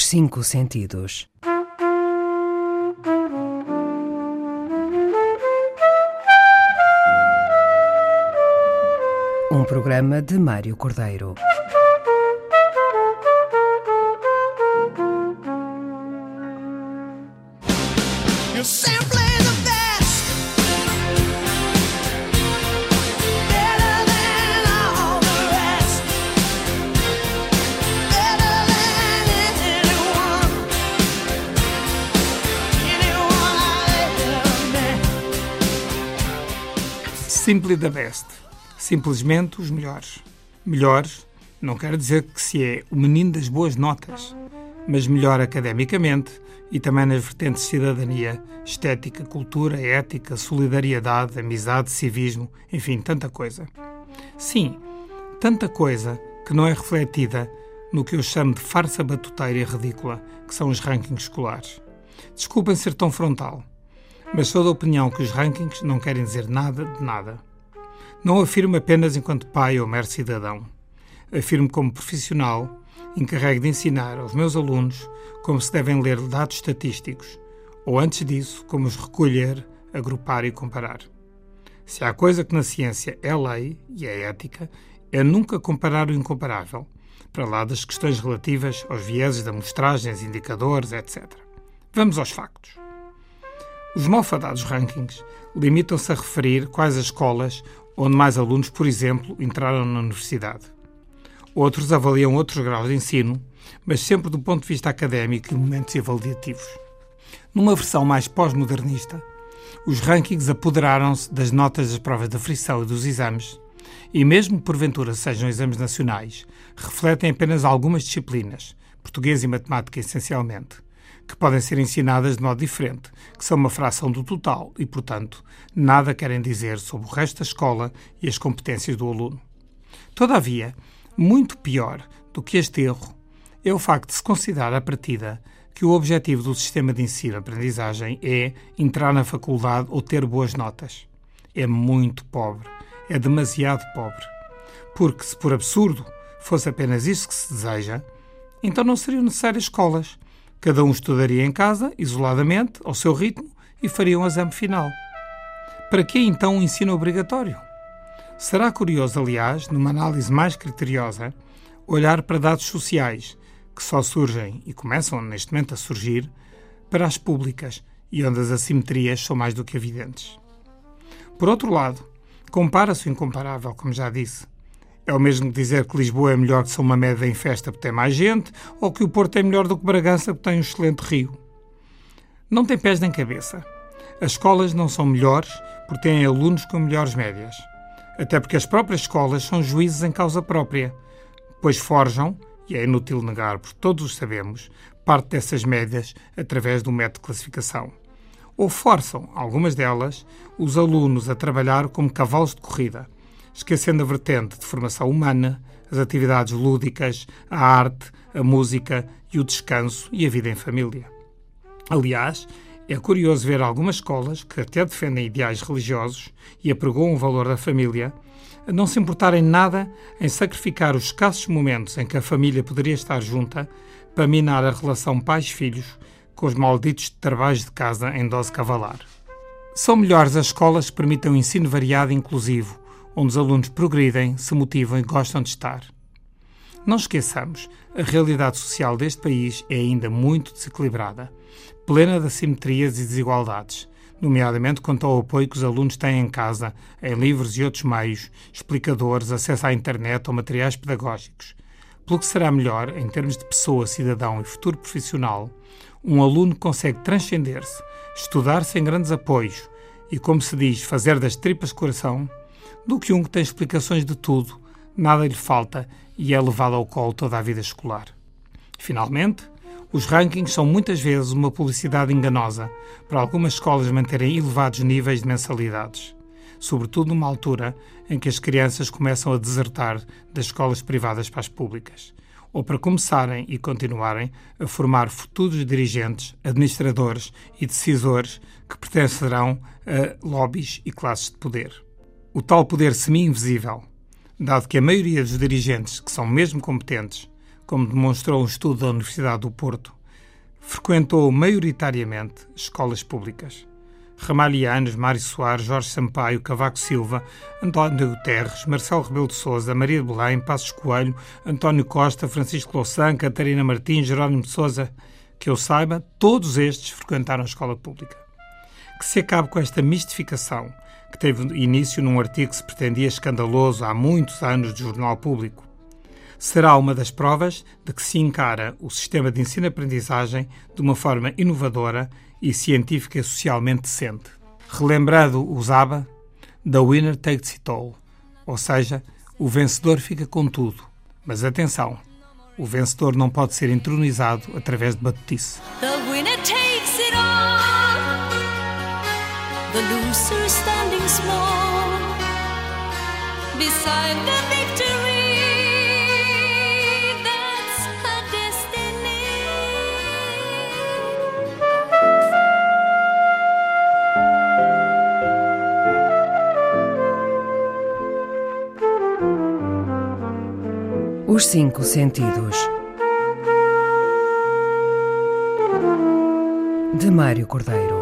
Os cinco sentidos. Um programa de Mário Cordeiro. You're simply Simply the best. Simplesmente os melhores. Melhores não quer dizer que se é o menino das boas notas, mas melhor academicamente e também nas vertentes cidadania, estética, cultura, ética, solidariedade, amizade, civismo, enfim, tanta coisa. Sim, tanta coisa que não é refletida no que eu chamo de farsa batuteira e ridícula, que são os rankings escolares. Desculpem ser tão frontal, mas sou da opinião que os rankings não querem dizer nada de nada. Não afirmo apenas enquanto pai ou mero cidadão. Afirmo como profissional, encarregue de ensinar aos meus alunos como se devem ler dados estatísticos, ou antes disso, como os recolher, agrupar e comparar. Se há coisa que na ciência é lei e é ética, é nunca comparar o incomparável, para lá das questões relativas aos vieses de amostragens, indicadores, etc. Vamos aos factos. Os malfadados rankings limitam-se a referir quais as escolas onde mais alunos, por exemplo, entraram na universidade. Outros avaliam outros graus de ensino, mas sempre do ponto de vista académico e momentos avaliativos. Numa versão mais pós-modernista, os rankings apoderaram-se das notas das provas de frição e dos exames, e mesmo porventura sejam exames nacionais, refletem apenas algumas disciplinas, português e matemática essencialmente, que podem ser ensinadas de modo diferente, que são uma fração do total e, portanto, nada querem dizer sobre o resto da escola e as competências do aluno. Todavia, muito pior do que este erro é o facto de se considerar à partida que o objetivo do sistema de ensino-aprendizagem é entrar na faculdade ou ter boas notas. É muito pobre, é demasiado pobre. Porque, se por absurdo fosse apenas isso que se deseja, então não seriam necessárias escolas. Cada um estudaria em casa, isoladamente, ao seu ritmo, e faria um exame final. Para que então um ensino obrigatório? Será curioso, aliás, numa análise mais criteriosa, olhar para dados sociais que só surgem e começam neste momento a surgir para as públicas e onde as assimetrias são mais do que evidentes. Por outro lado, compara-se o incomparável, como já disse. É o mesmo dizer que Lisboa é melhor que São Mamede em festa porque tem mais gente ou que o Porto é melhor do que Bragança porque tem um excelente rio. Não tem pés nem cabeça. As escolas não são melhores porque têm alunos com melhores médias. Até porque as próprias escolas são juízes em causa própria, pois forjam, e é inútil negar, porque todos o sabemos, parte dessas médias através do método de classificação. Ou forçam, algumas delas, os alunos a trabalhar como cavalos de corrida, esquecendo a vertente de formação humana, as atividades lúdicas, a arte, a música e o descanso e a vida em família. Aliás, é curioso ver algumas escolas que até defendem ideais religiosos e apregoam o valor da família, não se importarem nada em sacrificar os escassos momentos em que a família poderia estar junta para minar a relação pais-filhos com os malditos trabalhos de casa em dose cavalar. São melhores as escolas que permitem um ensino variado e inclusivo, onde os alunos progridem, se motivam e gostam de estar. Não esqueçamos, a realidade social deste país é ainda muito desequilibrada, plena de assimetrias e desigualdades, nomeadamente quanto ao apoio que os alunos têm em casa, em livros e outros meios, explicadores, acesso à internet ou materiais pedagógicos. Pelo que será melhor, em termos de pessoa, cidadão e futuro profissional, um aluno consegue transcender-se, estudar sem grandes apoios e, como se diz, fazer das tripas coração, do que um que tem explicações de tudo, nada lhe falta e é levado ao colo toda a vida escolar. Finalmente, os rankings são muitas vezes uma publicidade enganosa para algumas escolas manterem elevados níveis de mensalidades, sobretudo numa altura em que as crianças começam a desertar das escolas privadas para as públicas, ou para começarem e continuarem a formar futuros dirigentes, administradores e decisores que pertencerão a lobbies e classes de poder. O tal poder semi-invisível, dado que a maioria dos dirigentes, que são mesmo competentes, como demonstrou um estudo da Universidade do Porto, frequentou maioritariamente escolas públicas. Ramalhianos, Mário Soares, Jorge Sampaio, Cavaco Silva, António Guterres, Marcelo Rebelo de Sousa, Maria de Belém, Passos Coelho, António Costa, Francisco Louçã, Catarina Martins, Jerónimo de Sousa, que eu saiba, todos estes frequentaram a escola pública. Que se acabe com esta mistificação, que teve início num artigo que se pretendia escandaloso há muitos anos de jornal público. Será uma das provas de que se encara o sistema de ensino-aprendizagem de uma forma inovadora e científica e socialmente decente. Relembrando o Zaba, The Winner Takes It All, ou seja, o vencedor fica com tudo. Mas atenção, o vencedor não pode ser entronizado através de batutice. The loser standing small beside the victory. That's her. Os Cinco Sentidos. De Mário Cordeiro.